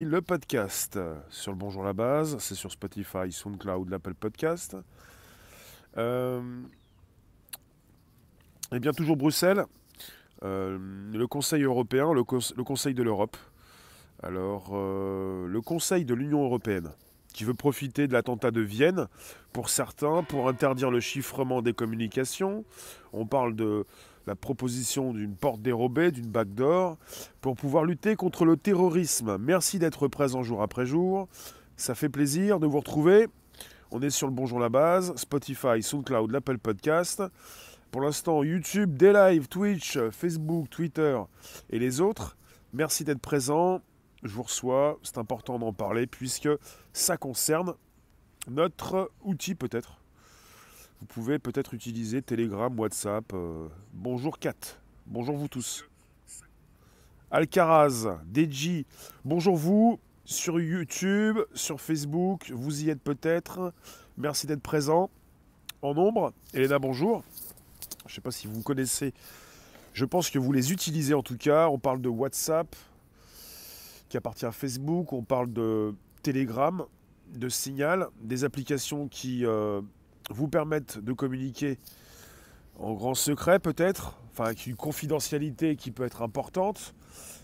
Le podcast sur le Bonjour la base, c'est sur Spotify, SoundCloud, l'Apple Podcast. Euh, et bien toujours Bruxelles, euh, le Conseil européen, le, Conseil de l'Europe. Alors, euh, le Conseil de l'Union européenne, qui veut profiter de l'attentat de Vienne, pour certains, pour interdire le chiffrement des communications. On parle de la proposition d'une porte dérobée, d'une d'or, pour pouvoir lutter contre le terrorisme. Merci d'être présent jour après jour. Ça fait plaisir de vous retrouver. On est sur le Bonjour la base, Spotify, SoundCloud, l'Apple Podcast. Pour l'instant, YouTube, des lives, Twitch, Facebook, Twitter et les autres. Merci d'être présent. Je vous reçois. C'est important d'en parler puisque ça concerne notre outil peut-être vous pouvez peut-être utiliser Telegram, WhatsApp. Euh, bonjour Kat. Bonjour vous tous. Alcaraz, Deji. Bonjour vous. Sur YouTube, sur Facebook, vous y êtes peut-être. Merci d'être présent en nombre. Elena, bonjour. Je ne sais pas si vous connaissez. Je pense que vous les utilisez en tout cas. On parle de WhatsApp qui appartient à Facebook. On parle de Telegram, de Signal, des applications qui euh, vous permettent de communiquer en grand secret peut-être, enfin avec une confidentialité qui peut être importante.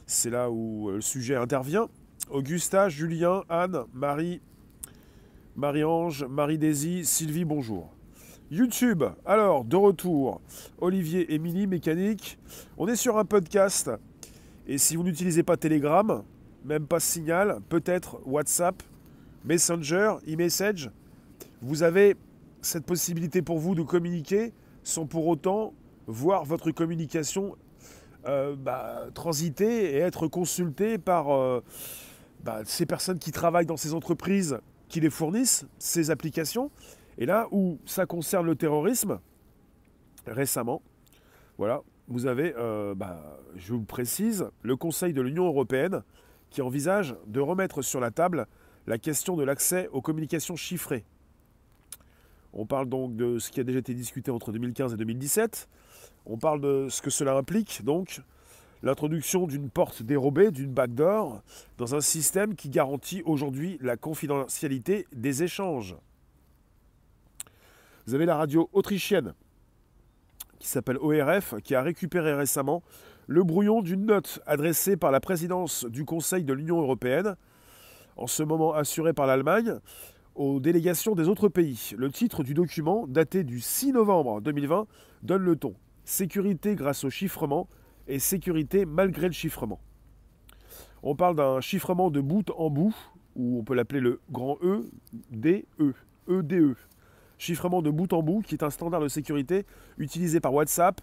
C'est là où le sujet intervient. Augusta, Julien, Anne, Marie, Marie-Ange, Marie-Daisy, Sylvie, bonjour. YouTube, alors de retour, Olivier, Émilie, Mécanique. On est sur un podcast. Et si vous n'utilisez pas Telegram, même pas Signal, peut-être WhatsApp, Messenger, e-message, vous avez cette possibilité pour vous de communiquer sans pour autant voir votre communication euh, bah, transiter et être consulté par euh, bah, ces personnes qui travaillent dans ces entreprises qui les fournissent, ces applications. Et là où ça concerne le terrorisme, récemment, voilà, vous avez, euh, bah, je vous précise, le Conseil de l'Union européenne qui envisage de remettre sur la table la question de l'accès aux communications chiffrées. On parle donc de ce qui a déjà été discuté entre 2015 et 2017. On parle de ce que cela implique, donc l'introduction d'une porte dérobée, d'une backdoor, dans un système qui garantit aujourd'hui la confidentialité des échanges. Vous avez la radio autrichienne qui s'appelle ORF, qui a récupéré récemment le brouillon d'une note adressée par la présidence du Conseil de l'Union européenne, en ce moment assurée par l'Allemagne, aux délégations des autres pays. Le titre du document, daté du 6 novembre 2020, donne le ton. Sécurité grâce au chiffrement et sécurité malgré le chiffrement. On parle d'un chiffrement de bout en bout, ou on peut l'appeler le grand E, D, E, EDE. Chiffrement de bout en bout, qui est un standard de sécurité utilisé par WhatsApp,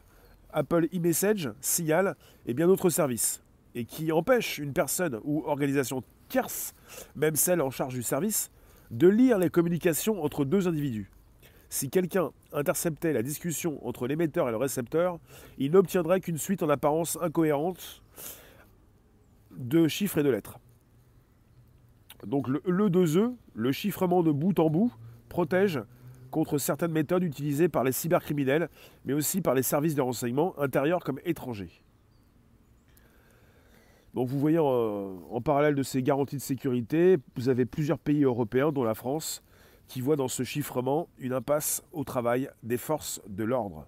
Apple e-message, Signal et bien d'autres services, et qui empêche une personne ou organisation tierce, même celle en charge du service, de lire les communications entre deux individus. Si quelqu'un interceptait la discussion entre l'émetteur et le récepteur, il n'obtiendrait qu'une suite en apparence incohérente de chiffres et de lettres. Donc le, le 2E, le chiffrement de bout en bout, protège contre certaines méthodes utilisées par les cybercriminels, mais aussi par les services de renseignement intérieurs comme étrangers. Donc vous voyez en, parallèle de ces garanties de sécurité, vous avez plusieurs pays européens, dont la France, qui voient dans ce chiffrement une impasse au travail des forces de l'ordre.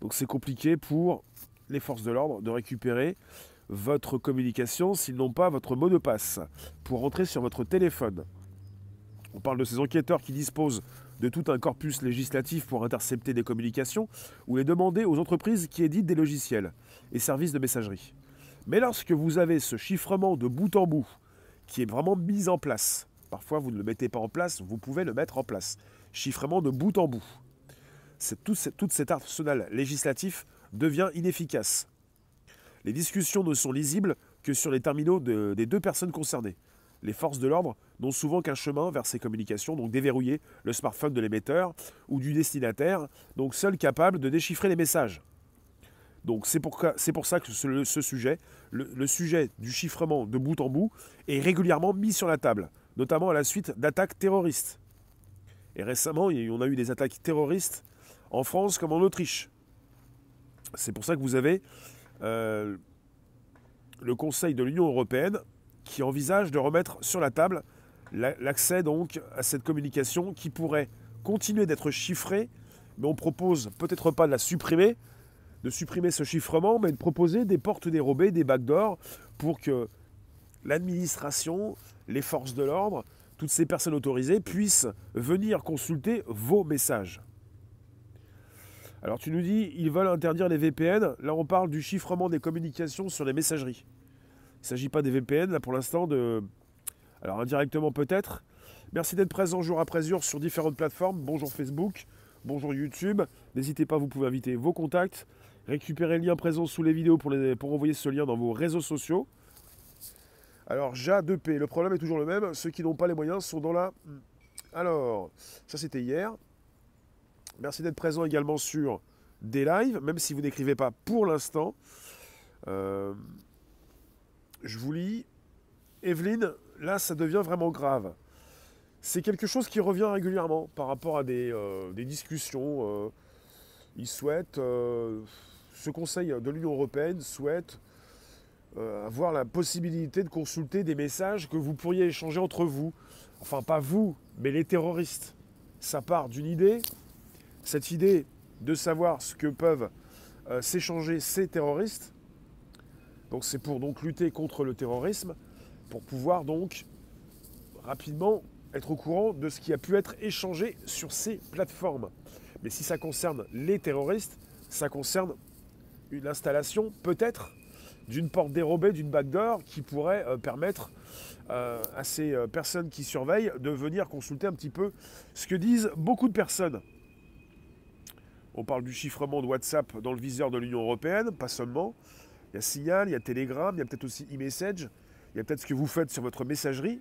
Donc c'est compliqué pour les forces de l'ordre de récupérer votre communication s'ils n'ont pas votre mot de passe pour rentrer sur votre téléphone. On parle de ces enquêteurs qui disposent de tout un corpus législatif pour intercepter des communications ou les demander aux entreprises qui éditent des logiciels et services de messagerie. Mais lorsque vous avez ce chiffrement de bout en bout, qui est vraiment mis en place, parfois vous ne le mettez pas en place, vous pouvez le mettre en place. Chiffrement de bout en bout. Tout, tout cet arsenal législatif devient inefficace. Les discussions ne sont lisibles que sur les terminaux des deux personnes concernées. Les forces de l'ordre n'ont souvent qu'un chemin vers ces communications, donc déverrouiller le smartphone de l'émetteur ou du destinataire, donc seul capable de déchiffrer les messages. Donc c'est pour, ça que ce, sujet, le, sujet du chiffrement de bout en bout, est régulièrement mis sur la table, notamment à la suite d'attaques terroristes. Et récemment, on a eu des attaques terroristes en France comme en Autriche. C'est pour ça que vous avez euh, le Conseil de l'Union européenne qui envisage de remettre sur la table l'accès à cette communication qui pourrait continuer d'être chiffrée, mais on propose peut-être pas de la supprimer, de supprimer ce chiffrement, mais de proposer des portes dérobées, des backdoors, pour que l'administration, les forces de l'ordre, toutes ces personnes autorisées puissent venir consulter vos messages. Alors tu nous dis, ils veulent interdire les VPN. Là, on parle du chiffrement des communications sur les messageries. Il ne s'agit pas des VPN, là pour l'instant, de... Alors indirectement peut-être. Merci d'être présent jour après jour sur différentes plateformes. Bonjour Facebook, bonjour YouTube. N'hésitez pas, vous pouvez inviter vos contacts. Récupérez le lien présent sous les vidéos pour, pour envoyer ce lien dans vos réseaux sociaux. Alors, JA2P, le problème est toujours le même. Ceux qui n'ont pas les moyens sont dans la... Alors, ça c'était hier. Merci d'être présent également sur des lives, même si vous n'écrivez pas pour l'instant. Euh, je vous lis. Evelyne, là, ça devient vraiment grave. C'est quelque chose qui revient régulièrement par rapport à des, euh, discussions. Euh, ils souhaitent, ce Conseil de l'Union européenne souhaite avoir la possibilité de consulter des messages que vous pourriez échanger entre vous. Enfin, pas vous, mais les terroristes. Ça part d'une idée, cette idée de savoir ce que peuvent euh, s'échanger ces terroristes. Donc c'est pour donc lutter contre le terrorisme, pour pouvoir donc rapidement être au courant de ce qui a pu être échangé sur ces plateformes. Mais si ça concerne les terroristes, ça concerne une installation peut-être d'une porte dérobée, d'une backdoor qui pourrait euh, permettre euh, à ces personnes qui surveillent de venir consulter un petit peu ce que disent beaucoup de personnes. On parle du chiffrement de WhatsApp dans le viseur de l'Union européenne, pas seulement. Il y a Signal, il y a Telegram, il y a peut-être aussi e-message, il y a peut-être ce que vous faites sur votre messagerie.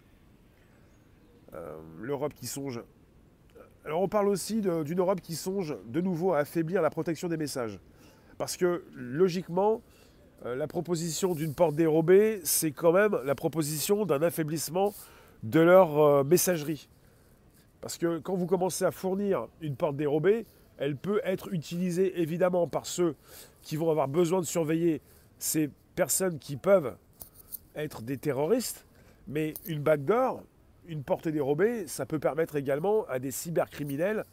Euh, L'Europe qui songe. Alors on parle aussi d'une Europe qui songe de nouveau à affaiblir la protection des messages. Parce que logiquement, euh, la proposition d'une porte dérobée, c'est quand même la proposition d'un affaiblissement de leur euh, messagerie. Parce que quand vous commencez à fournir une porte dérobée, elle peut être utilisée évidemment par ceux qui vont avoir besoin de surveiller ces personnes qui peuvent être des terroristes, mais une backdoor, une porte dérobée, ça peut permettre également à des cybercriminels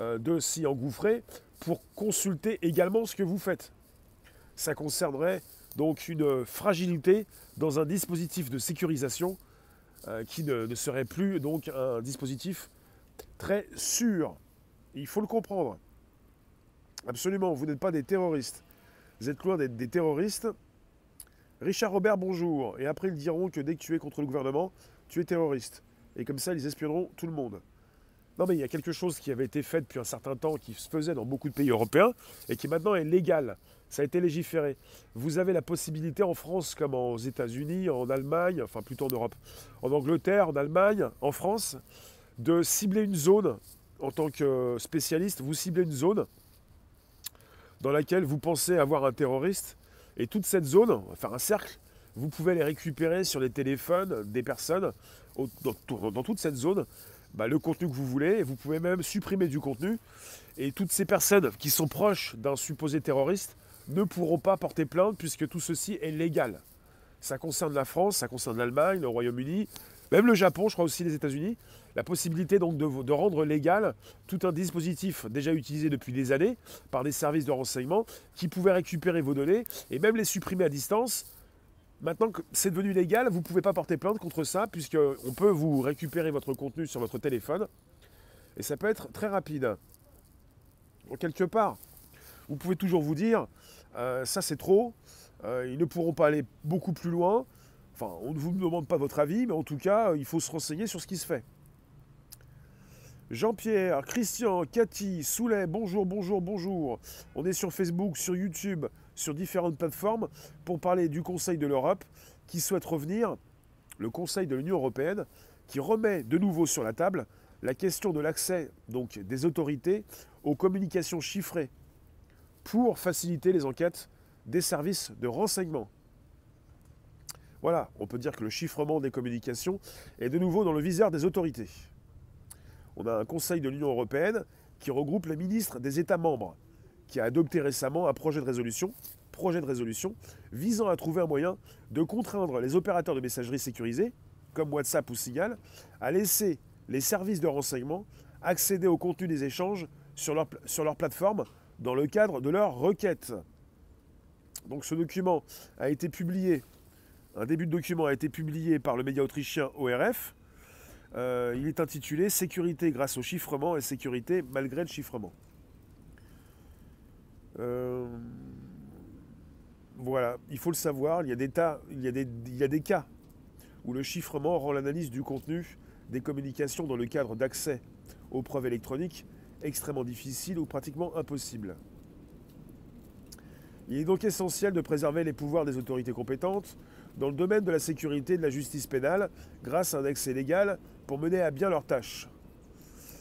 euh, de s'y engouffrer pour consulter également ce que vous faites. Ça concernerait donc une fragilité dans un dispositif de sécurisation euh, qui ne, ne, serait plus donc un dispositif très sûr. Il faut le comprendre. Absolument, vous n'êtes pas des terroristes. Vous êtes loin d'être des terroristes. Richard Robert, bonjour. Et après, ils diront que dès que tu es contre le gouvernement, tu es terroriste. Et comme ça, ils espionneront tout le monde. Non, mais il y a quelque chose qui avait été fait depuis un certain temps, qui se faisait dans beaucoup de pays européens, et qui maintenant est légal. Ça a été légiféré. Vous avez la possibilité en France, comme aux États-Unis, en Allemagne, enfin plutôt en Europe, en Angleterre, en Allemagne, en France, de cibler une zone en tant que spécialiste. Vous ciblez une zone dans laquelle vous pensez avoir un terroriste, et toute cette zone, faire un cercle, vous pouvez les récupérer sur les téléphones des personnes dans, toute cette zone, bah, le contenu que vous voulez, vous pouvez même supprimer du contenu, et toutes ces personnes qui sont proches d'un supposé terroriste ne pourront pas porter plainte puisque tout ceci est légal. Ça concerne la France, ça concerne l'Allemagne, le Royaume-Uni, même le Japon, je crois aussi les États-Unis, la possibilité donc de, rendre légal tout un dispositif déjà utilisé depuis des années par des services de renseignement qui pouvaient récupérer vos données et même les supprimer à distance. Maintenant que c'est devenu légal, vous ne pouvez pas porter plainte contre ça puisqu'on peut vous récupérer votre contenu sur votre téléphone et ça peut être très rapide. Donc, quelque part, vous pouvez toujours vous dire, euh, ça c'est trop, euh, ils ne pourront pas aller beaucoup plus loin. Enfin, on ne vous demande pas votre avis, mais en tout cas, il faut se renseigner sur ce qui se fait. Jean-Pierre, Christian, Cathy, Soulet, bonjour, bonjour, bonjour. On est sur Facebook, sur YouTube, sur différentes plateformes pour parler du Conseil de l'Europe qui souhaite revenir, le Conseil de l'Union européenne, qui remet de nouveau sur la table la question de l'accès des autorités aux communications chiffrées pour faciliter les enquêtes des services de renseignement. Voilà, on peut dire que le chiffrement des communications est de nouveau dans le viseur des autorités on a un Conseil de l'Union européenne qui regroupe les ministres des États membres, qui a adopté récemment un projet de résolution visant à trouver un moyen de contraindre les opérateurs de messagerie sécurisés, comme WhatsApp ou Signal, à laisser les services de renseignement accéder au contenu des échanges sur leur, sur plateforme dans le cadre de leur requête. Donc ce document a été publié, un début de document a été publié par le média autrichien ORF. Euh, il est intitulé Sécurité grâce au chiffrement et sécurité malgré le chiffrement. Euh, voilà, il faut le savoir, il y, a des cas où le chiffrement rend l'analyse du contenu des communications dans le cadre d'accès aux preuves électroniques extrêmement difficile ou pratiquement impossible. Il est donc essentiel de préserver les pouvoirs des autorités compétentes dans le domaine de la sécurité et de la justice pénale grâce à un accès légal pour mener à bien leurs tâches.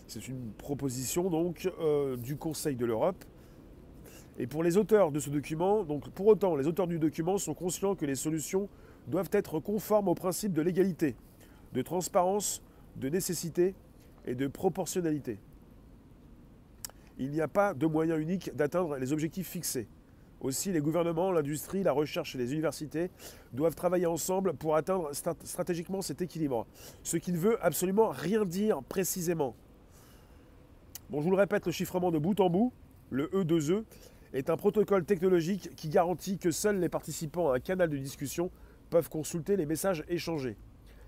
C'est une proposition donc euh, du Conseil de l'Europe. Et pour les auteurs de ce document, donc pour autant, les auteurs du document sont conscients que les solutions doivent être conformes aux principes de l'égalité, de transparence, de nécessité et de proportionnalité. Il n'y a pas de moyen unique d'atteindre les objectifs fixés. Aussi, les gouvernements, l'industrie, la recherche et les universités doivent travailler ensemble pour atteindre stratégiquement cet équilibre. Ce qui ne veut absolument rien dire précisément. Bon, je vous le répète, le chiffrement de bout en bout, le E2E, est un protocole technologique qui garantit que seuls les participants à un canal de discussion peuvent consulter les messages échangés.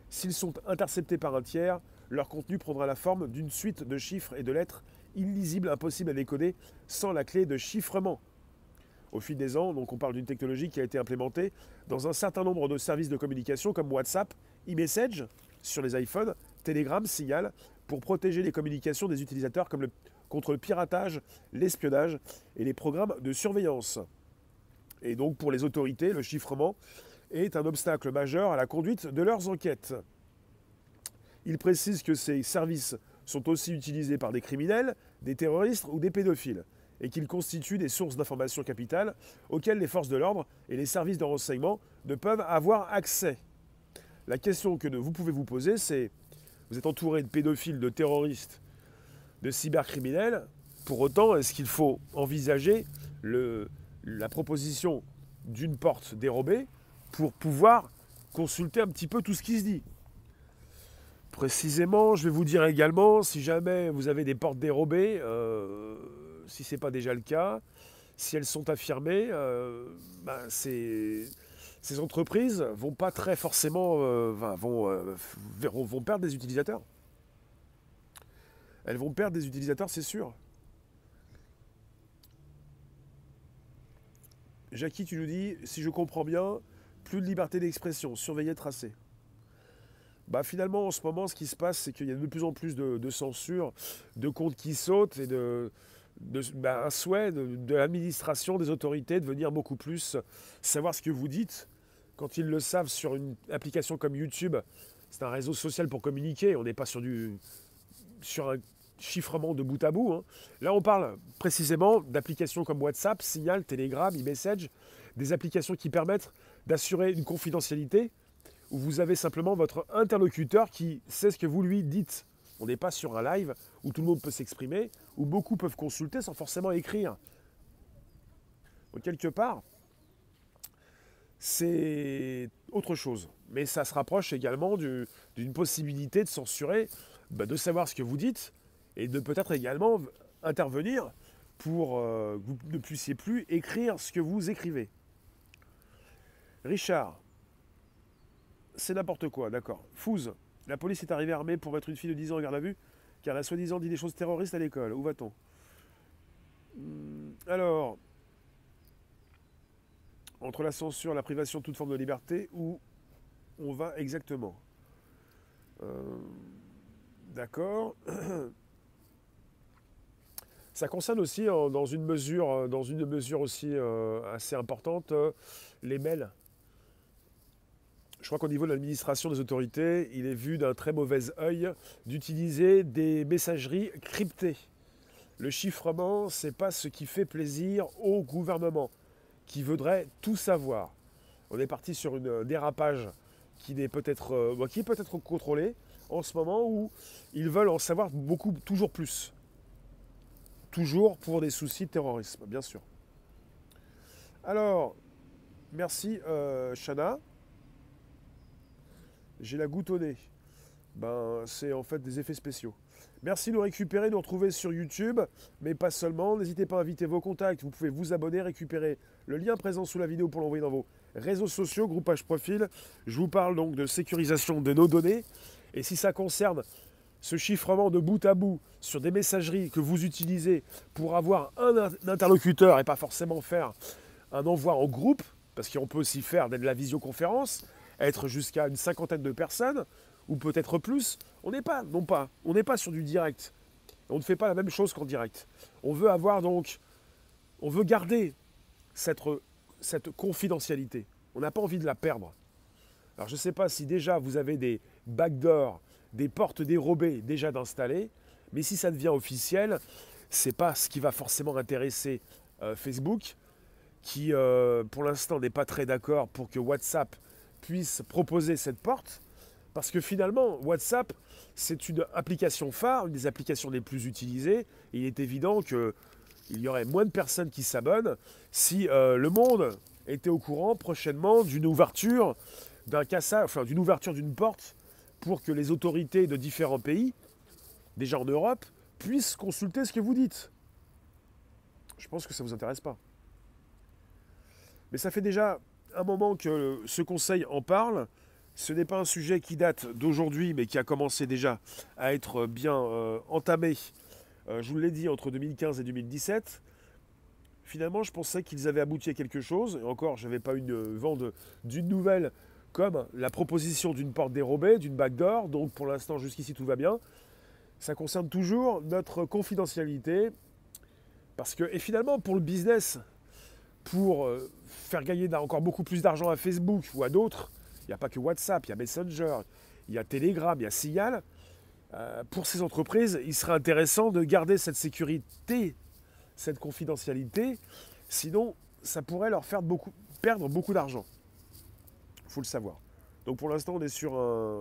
S'ils sont interceptés par un tiers, leur contenu prendra la forme d'une suite de chiffres et de lettres illisibles, impossibles à décoder sans la clé de chiffrement. Au fil des ans, donc on parle d'une technologie qui a été implémentée dans un certain nombre de services de communication comme WhatsApp, e-message sur les iPhones, Telegram, Signal, pour protéger les communications des utilisateurs comme contre le piratage, l'espionnage et les programmes de surveillance. Et donc pour les autorités, le chiffrement est un obstacle majeur à la conduite de leurs enquêtes. Il précise que ces services sont aussi utilisés par des criminels, des terroristes ou des pédophiles, et qu'ils constituent des sources d'informations capitales auxquelles les forces de l'ordre et les services de renseignement ne peuvent avoir accès. La question que vous pouvez vous poser, c'est, vous êtes entouré de pédophiles, de terroristes, de cybercriminels, pour autant, est-ce qu'il faut envisager le, la proposition d'une porte dérobée pour pouvoir consulter un petit peu tout ce qui se dit? Précisément, je vais vous dire également, si jamais vous avez des portes dérobées, euh, si ce n'est pas déjà le cas, si elles sont affirmées, euh, ben, ces, entreprises vont pas très forcément euh, vont perdre des utilisateurs. Elles vont perdre des utilisateurs, c'est sûr. Jackie, tu nous dis, si je comprends bien, plus de liberté d'expression, surveiller, tracer. Bah finalement, en ce moment, ce qui se passe, c'est qu'il y a de plus en plus de, censure, de comptes qui sautent et de, bah, un souhait de, l'administration, des autorités, de venir beaucoup plus savoir ce que vous dites. Quand ils le savent sur une application comme YouTube, c'est un réseau social pour communiquer, on n'est pas sur, du, sur un chiffrement de bout à bout. Hein. Là, on parle précisément d'applications comme WhatsApp, Signal, Telegram, e-message, des applications qui permettent d'assurer une confidentialité où vous avez simplement votre interlocuteur qui sait ce que vous lui dites. On n'est pas sur un live où tout le monde peut s'exprimer, où beaucoup peuvent consulter sans forcément écrire. Donc quelque part, c'est autre chose. Mais ça se rapproche également d'une possibilité de censurer, bah, de savoir ce que vous dites et de peut-être également intervenir pour euh, que vous ne puissiez plus écrire ce que vous écrivez. Richard, c'est n'importe quoi, d'accord. Fouze, la police est arrivée armée pour mettre une fille de 10 ans en garde à vue, car elle a soi-disant dit des choses terroristes à l'école. Où va-t-on? Hmm, Alors, entre la censure la privation de toute forme de liberté, où on va exactement? Euh, D'accord. Ça concerne aussi, euh, dans une mesure, euh, dans une mesure aussi assez importante, les mails je crois qu'au niveau de l'administration des autorités, il est vu d'un très mauvais œil d'utiliser des messageries cryptées. Le chiffrement, ce n'est pas ce qui fait plaisir au gouvernement, qui voudrait tout savoir. On est parti sur un dérapage qui, est peut-être, euh, qui est peut-être contrôlé en ce moment où ils veulent en savoir beaucoup, toujours plus. Toujours pour des soucis de terrorisme, bien sûr. Alors, merci euh, Shana. J'ai la goutte au nez. Ben, c'est en fait des effets spéciaux. Merci de nous récupérer, de nous retrouver sur YouTube, mais pas seulement. N'hésitez pas à inviter vos contacts. Vous pouvez vous abonner, récupérer le lien présent sous la vidéo pour l'envoyer dans vos réseaux sociaux, groupage profil. Je vous parle donc de sécurisation de nos données. Et si ça concerne ce chiffrement de bout à bout sur des messageries que vous utilisez pour avoir un interlocuteur et pas forcément faire un envoi en groupe, parce qu'on peut aussi faire de la visioconférence, être jusqu'à une cinquantaine de personnes, ou peut-être plus, on n'est pas, non pas, on n'est pas sur du direct. On ne fait pas la même chose qu'en direct. On veut avoir donc, on veut garder cette, cette confidentialité. On n'a pas envie de la perdre. Alors je ne sais pas si déjà vous avez des backdoors, des portes dérobées déjà d'installer, mais si ça devient officiel, c'est pas ce qui va forcément intéresser euh, Facebook, qui euh, pour l'instant n'est pas très d'accord pour que WhatsApp puisse proposer cette porte. Parce que finalement, WhatsApp, c'est une application phare, une des applications les plus utilisées. Il est évident qu'il y aurait moins de personnes qui s'abonnent si euh, le monde était au courant prochainement d'une ouverture d'un enfin d'une ouverture d'une porte pour que les autorités de différents pays, déjà en Europe, puissent consulter ce que vous dites. Je pense que ça ne vous intéresse pas. Mais ça fait déjà un moment que ce conseil en parle. Ce n'est pas un sujet qui date d'aujourd'hui, mais qui a commencé déjà à être bien euh, entamé, euh, je vous l'ai dit, entre 2015 et 2017. Finalement, je pensais qu'ils avaient abouti à quelque chose. Et encore, je n'avais pas une vente d'une nouvelle comme la proposition d'une porte dérobée, d'une backdoor. Donc pour l'instant, jusqu'ici, tout va bien. Ça concerne toujours notre confidentialité. Parce que, et finalement, pour le business, pour euh, faire gagner encore beaucoup plus d'argent à Facebook ou à d'autres, il n'y a pas que WhatsApp, il y a Messenger, il y a Telegram, il y a Signal. Euh, pour ces entreprises, il serait intéressant de garder cette sécurité, cette confidentialité. Sinon, ça pourrait leur faire perdre beaucoup d'argent. Faut le savoir. Donc pour l'instant, on est sur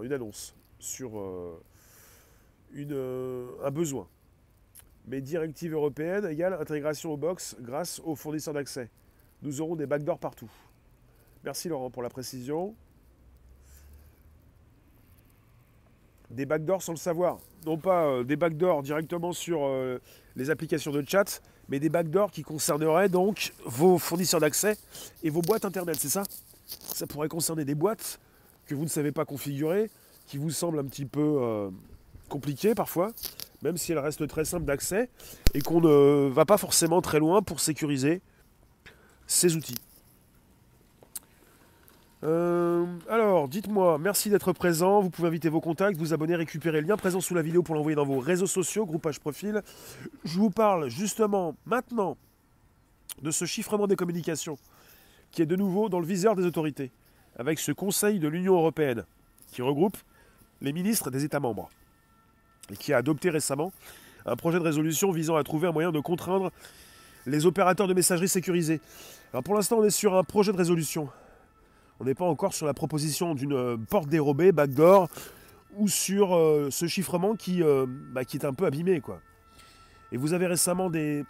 une annonce, sur euh, une, un besoin. Mais directive européenne égale intégration au box grâce aux fournisseurs d'accès. Nous aurons des backdoors partout. Merci Laurent pour la précision. des backdoors sans le savoir. Non pas euh, des backdoors directement sur euh, les applications de chat, mais des backdoors qui concerneraient donc vos fournisseurs d'accès et vos boîtes internet, c'est ça? Ça pourrait concerner des boîtes que vous ne savez pas configurer, qui vous semblent un petit peu euh, compliquées parfois, même si elles restent très simples d'accès, et qu'on ne va pas forcément très loin pour sécuriser ces outils. Euh, alors, dites-moi, merci d'être présent. Vous pouvez inviter vos contacts, vous abonner, récupérer le lien présent sous la vidéo pour l'envoyer dans vos réseaux sociaux, groupage profil. Je vous parle justement maintenant de ce chiffrement des communications qui est de nouveau dans le viseur des autorités, avec ce Conseil de l'Union européenne qui regroupe les ministres des États membres et qui a adopté récemment un projet de résolution visant à trouver un moyen de contraindre les opérateurs de messagerie sécurisés. Alors pour l'instant, on est sur un projet de résolution on n'est pas encore sur la proposition d'une euh, porte dérobée, backdoor, ou sur euh, ce chiffrement qui, euh, bah, qui est un peu abîmé. Quoi. Et vous avez récemment des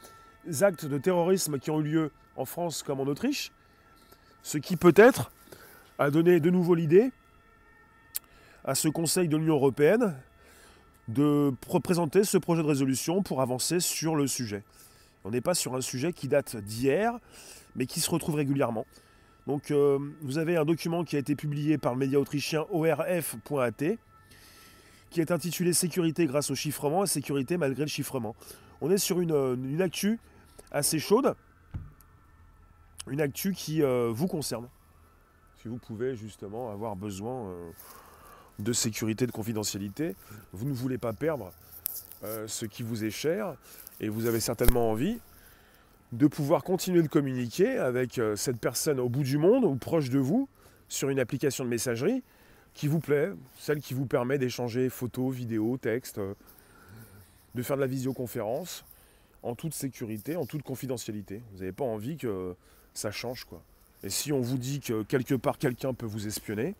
actes de terrorisme qui ont eu lieu en France comme en Autriche, ce qui peut-être a donné de nouveau l'idée à ce Conseil de l'Union européenne de présenter ce projet de résolution pour avancer sur le sujet. On n'est pas sur un sujet qui date d'hier, mais qui se retrouve régulièrement. Donc euh, vous avez un document qui a été publié par le média autrichien ORF.at qui est intitulé Sécurité grâce au chiffrement et sécurité malgré le chiffrement. On est sur une, euh, actu assez chaude, une actu qui euh, vous concerne. Si vous pouvez justement avoir besoin de sécurité, de confidentialité, vous ne voulez pas perdre ce qui vous est cher et vous avez certainement envie de pouvoir continuer de communiquer avec euh, cette personne au bout du monde ou proche de vous sur une application de messagerie qui vous plaît, celle qui vous permet d'échanger photos, vidéos, textes, euh, de faire de la visioconférence en toute sécurité, en toute confidentialité. Vous n'avez pas envie que ça change quoi. Et si on vous dit que quelque part quelqu'un peut vous espionner,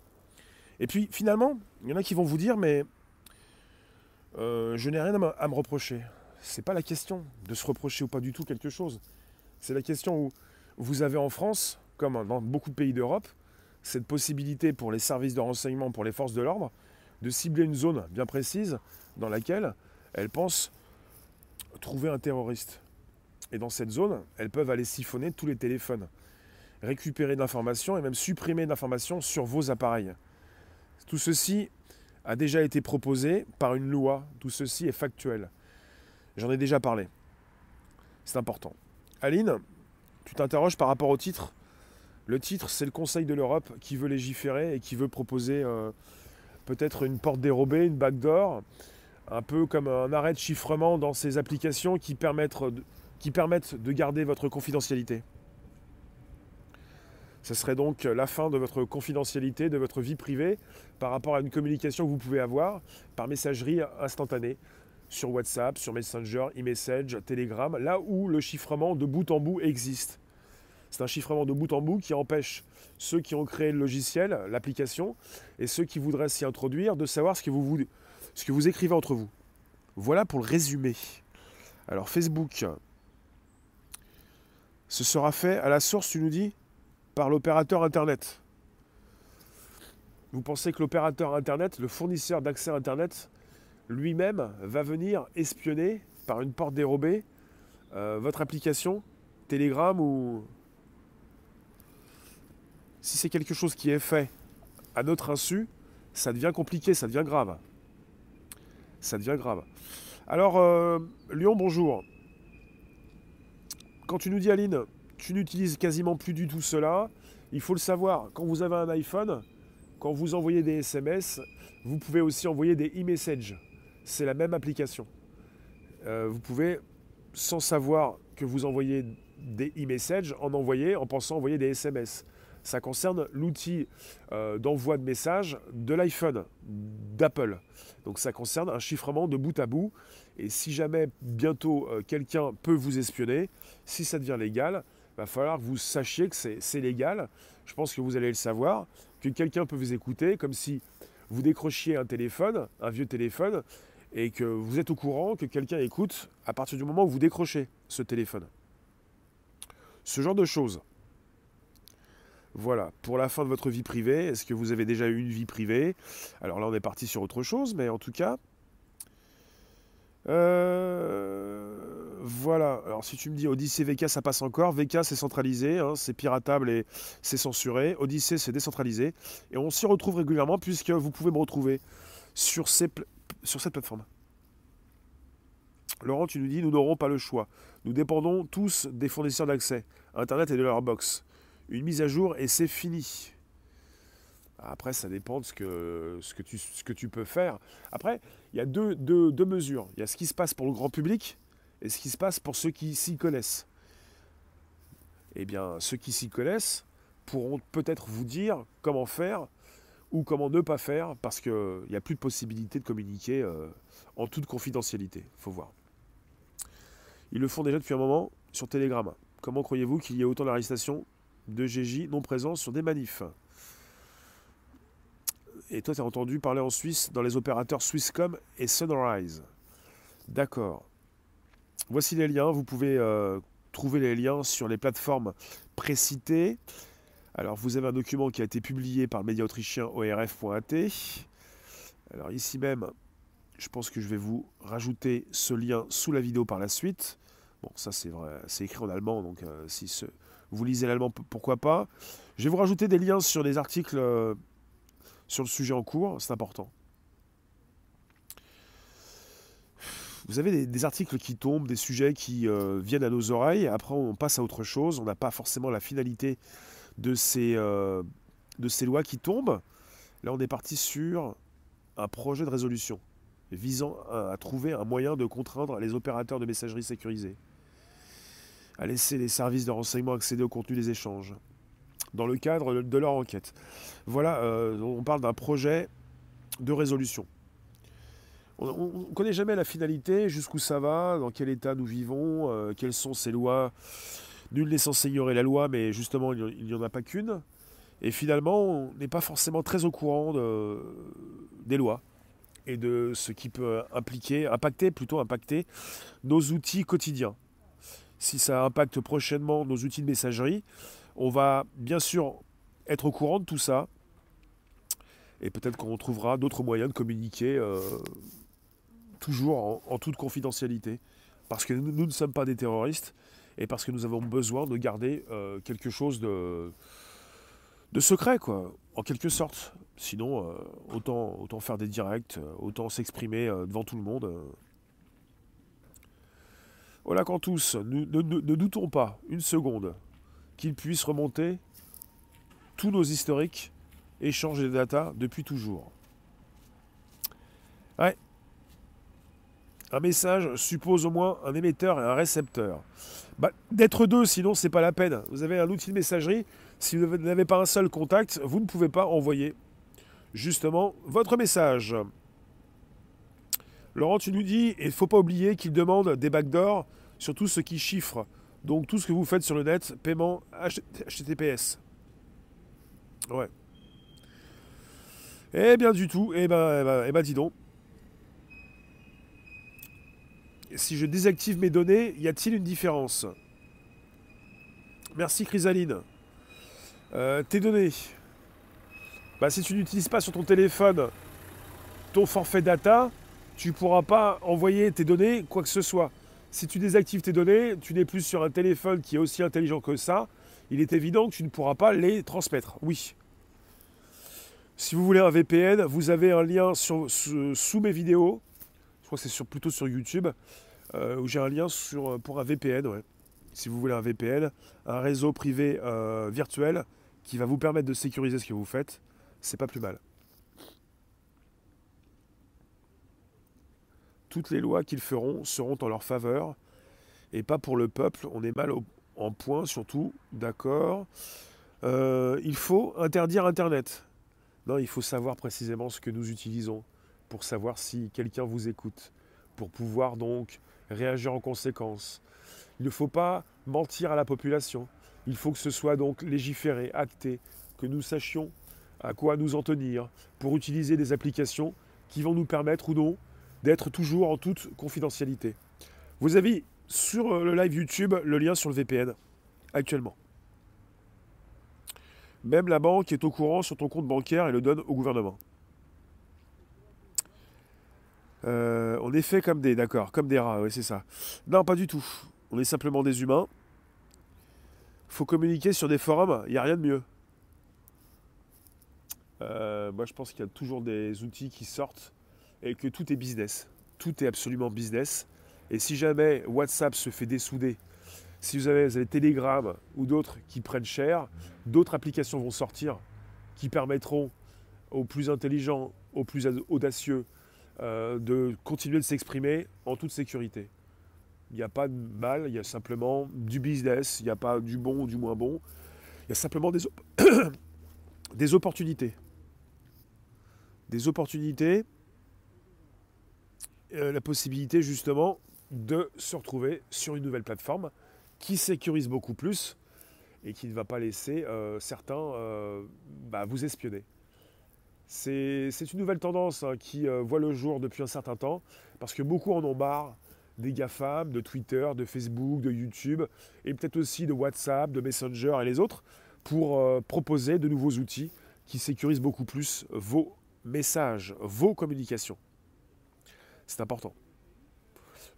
et puis finalement, il y en a qui vont vous dire mais euh, je n'ai rien à me reprocher. C'est pas la question de se reprocher ou pas du tout quelque chose. C'est la question où vous avez en France, comme dans beaucoup de pays d'Europe, cette possibilité pour les services de renseignement, pour les forces de l'ordre, de cibler une zone bien précise dans laquelle elles pensent trouver un terroriste. Et dans cette zone, elles peuvent aller siphonner tous les téléphones, récupérer de l'information et même supprimer de l'information sur vos appareils. Tout ceci a déjà été proposé par une loi, tout ceci est factuel. J'en ai déjà parlé. C'est important. Aline, tu t'interroges par rapport au titre. Le titre, c'est le Conseil de l'Europe qui veut légiférer et qui veut proposer euh, peut-être une porte dérobée, une backdoor, un peu comme un arrêt de chiffrement dans ces applications qui permettent de, qui permettent de garder votre confidentialité. Ce serait donc la fin de votre confidentialité, de votre vie privée par rapport à une communication que vous pouvez avoir par messagerie instantanée sur WhatsApp, sur Messenger, e-message, Telegram, là où le chiffrement de bout en bout existe. C'est un chiffrement de bout en bout qui empêche ceux qui ont créé le logiciel, l'application, et ceux qui voudraient s'y introduire de savoir ce que, vous, ce que vous écrivez entre vous. Voilà pour le résumé. Alors Facebook, ce sera fait à la source, tu nous dis, par l'opérateur Internet. Vous pensez que l'opérateur Internet, le fournisseur d'accès Internet, lui-même va venir espionner par une porte dérobée euh, votre application, Telegram ou... Si c'est quelque chose qui est fait à notre insu, ça devient compliqué, ça devient grave. Ça devient grave. Alors, euh, Lyon, bonjour. Quand tu nous dis, Aline, tu n'utilises quasiment plus du tout cela, il faut le savoir, quand vous avez un iPhone, quand vous envoyez des SMS, vous pouvez aussi envoyer des e-messages c'est la même application. Euh, vous pouvez, sans savoir que vous envoyez des e-messages, en envoyer en pensant envoyer des SMS. Ça concerne l'outil euh, d'envoi de messages de l'iPhone, d'Apple. Donc ça concerne un chiffrement de bout à bout. Et si jamais bientôt euh, quelqu'un peut vous espionner, si ça devient légal, il va falloir que vous sachiez que c'est légal. Je pense que vous allez le savoir, que quelqu'un peut vous écouter, comme si vous décrochiez un téléphone, un vieux téléphone, et que vous êtes au courant que quelqu'un écoute à partir du moment où vous décrochez ce téléphone. Ce genre de choses. Voilà, pour la fin de votre vie privée, est-ce que vous avez déjà eu une vie privée? Alors là, on est parti sur autre chose, mais en tout cas, euh, voilà. Alors si tu me dis Odyssey VK, ça passe encore. VK, c'est centralisé, hein, c'est piratable et c'est censuré. Odyssey, c'est décentralisé. Et on s'y retrouve régulièrement puisque vous pouvez me retrouver sur cette plateforme. Laurent, tu nous dis, nous n'aurons pas le choix. Nous dépendons tous des fournisseurs d'accès, Internet et de leur box. Une mise à jour et c'est fini. Après, ça dépend de ce que, ce que, tu, ce que tu peux faire. Après, il y a deux, deux, mesures. Il y a ce qui se passe pour le grand public et ce qui se passe pour ceux qui s'y connaissent. Eh bien, ceux qui s'y connaissent pourront peut-être vous dire comment faire ou comment ne pas faire parce qu'il n'y a plus de possibilité de communiquer euh, en toute confidentialité. Faut voir. Ils le font déjà depuis un moment sur Telegram. Comment croyez-vous qu'il y ait autant d'arrestations de GJ non présents sur des manifs? Et toi, tu as entendu parler en Suisse dans les opérateurs Swisscom et Sunrise. D'accord. Voici les liens. Vous pouvez euh, trouver les liens sur les plateformes précitées. Alors vous avez un document qui a été publié par le média autrichien orf.at. Alors ici même, je pense que je vais vous rajouter ce lien sous la vidéo par la suite. Bon, ça c'est vrai, c'est écrit en allemand, donc euh, si vous lisez l'allemand, pourquoi pas. Je vais vous rajouter des liens sur des articles euh, sur le sujet en cours, c'est important. Vous avez des, articles qui tombent, des sujets qui euh, viennent à nos oreilles, après on passe à autre chose, on n'a pas forcément la finalité de ces, euh, de ces lois qui tombent. Là, on est parti sur un projet de résolution visant à, trouver un moyen de contraindre les opérateurs de messagerie sécurisée, à laisser les services de renseignement accéder au contenu des échanges, dans le cadre de leur enquête. Voilà, euh, on parle d'un projet de résolution. On ne connaît jamais la finalité, jusqu'où ça va, dans quel état nous vivons, euh, quelles sont ces lois Nul n'est censé ignorer la loi, mais justement, il n'y en a pas qu'une. Et finalement, on n'est pas forcément très au courant de, des lois et de ce qui peut impliquer, impacter, plutôt impacter nos outils quotidiens. si ça impacte prochainement nos outils de messagerie. On va bien sûr être au courant de tout ça. Et peut-être qu'on trouvera d'autres moyens de communiquer euh, toujours en, toute confidentialité. Parce que nous, ne sommes pas des terroristes et parce que nous avons besoin de garder euh, quelque chose de, secret, quoi, en quelque sorte. Sinon, euh, autant, faire des directs, autant s'exprimer devant tout le monde. Voilà qu'en tous, ne doutons pas une seconde qu'il puisse remonter tous nos historiques, échanges des data depuis toujours. Ouais. Un message suppose au moins un émetteur et un récepteur. Bah, D'être deux, sinon c'est pas la peine. Vous avez un outil de messagerie, si vous n'avez pas un seul contact, vous ne pouvez pas envoyer justement votre message. Laurent, tu nous dis, et il ne faut pas oublier qu'il demande des backdoors sur tout ce qui chiffre. Donc tout ce que vous faites sur le net, paiement HTTPS. Ouais. Eh bien du tout, eh ben, eh ben, eh ben dis donc. Si je désactive mes données, y a-t-il une différence? Merci Chrysaline. Euh, tes données. Bah, si tu n'utilises pas sur ton téléphone ton forfait data, tu ne pourras pas envoyer tes données, quoi que ce soit. Si tu désactives tes données, tu n'es plus sur un téléphone qui est aussi intelligent que ça, il est évident que tu ne pourras pas les transmettre. Oui. Si vous voulez un VPN, vous avez un lien sous mes vidéos. Je crois que c'est plutôt sur YouTube, euh, j'ai un lien pour un VPN. Si vous voulez un VPN, un réseau privé euh, virtuel qui va vous permettre de sécuriser ce que vous faites, c'est pas plus mal. Toutes les lois qu'ils feront seront en leur faveur et pas pour le peuple. On est mal en point, surtout, d'accord. Euh, il faut interdire Internet. Non, il faut savoir précisément ce que nous utilisons pour savoir si quelqu'un vous écoute, pour pouvoir donc réagir en conséquence. Il ne faut pas mentir à la population. Il faut que ce soit donc légiféré, acté, que nous sachions à quoi nous en tenir pour utiliser des applications qui vont nous permettre ou non d'être toujours en toute confidentialité. Vous avez sur euh, le live YouTube le lien sur le VPN actuellement. Même la banque est au courant sur ton compte bancaire et le donne au gouvernement. Euh, on est fait comme des, d'accord, comme des rats, oui c'est ça. Non, pas du tout. On est simplement des humains. faut communiquer sur des forums, il n'y a rien de mieux. Euh, moi je pense qu'il y a toujours des outils qui sortent et que tout est business. Tout est absolument business. Et si jamais WhatsApp se fait dessouder, si vous avez, Telegram ou d'autres qui prennent cher, d'autres applications vont sortir qui permettront aux plus intelligents, aux plus audacieux euh, de continuer de s'exprimer en toute sécurité. Il n'y a pas de mal, il y a simplement du business, il n'y a pas du bon ou du moins bon. Il y a simplement des opportunités. Des opportunités euh, la possibilité justement de se retrouver sur une nouvelle plateforme qui sécurise beaucoup plus et qui ne va pas laisser euh, certains euh, bah, vous espionner. C'est une nouvelle tendance hein, qui voit le jour depuis un certain temps, parce que beaucoup en ont marre des GAFAM, de Twitter, de Facebook, de YouTube, et peut-être aussi de WhatsApp, de Messenger et les autres, pour proposer de nouveaux outils qui sécurisent beaucoup plus vos messages, vos communications. C'est important.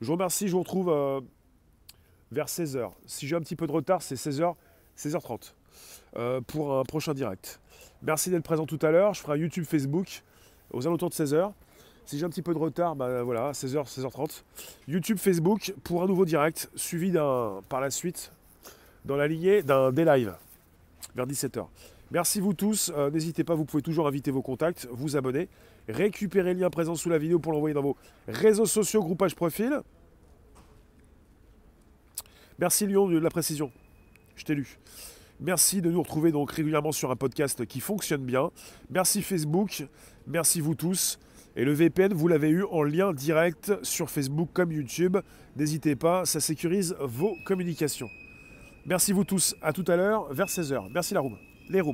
Je vous remercie, je vous retrouve euh, vers 16h. Si j'ai un petit peu de retard, c'est 16h, 16h30 euh, pour un prochain direct. Merci d'être présent tout à l'heure. Je ferai un YouTube, Facebook aux alentours de 16h. Si j'ai un petit peu de retard, bah voilà, 16h, 16h30. YouTube, Facebook pour un nouveau direct, suivi d'un par la suite dans la lignée d'un day live vers 17h. Merci vous tous. Euh, n'hésitez pas, vous pouvez toujours inviter vos contacts, vous abonner. Récupérez le lien présent sous la vidéo pour l'envoyer dans vos réseaux sociaux, groupage profil. Merci Lyon de la précision. Je t'ai lu. Merci de nous retrouver donc régulièrement sur un podcast qui fonctionne bien. Merci Facebook. Merci vous tous. Et le VPN, vous l'avez eu en lien direct sur Facebook comme YouTube. N'hésitez pas, ça sécurise vos communications. Merci vous tous. À tout à l'heure vers 16h. Merci la room. Les rooms.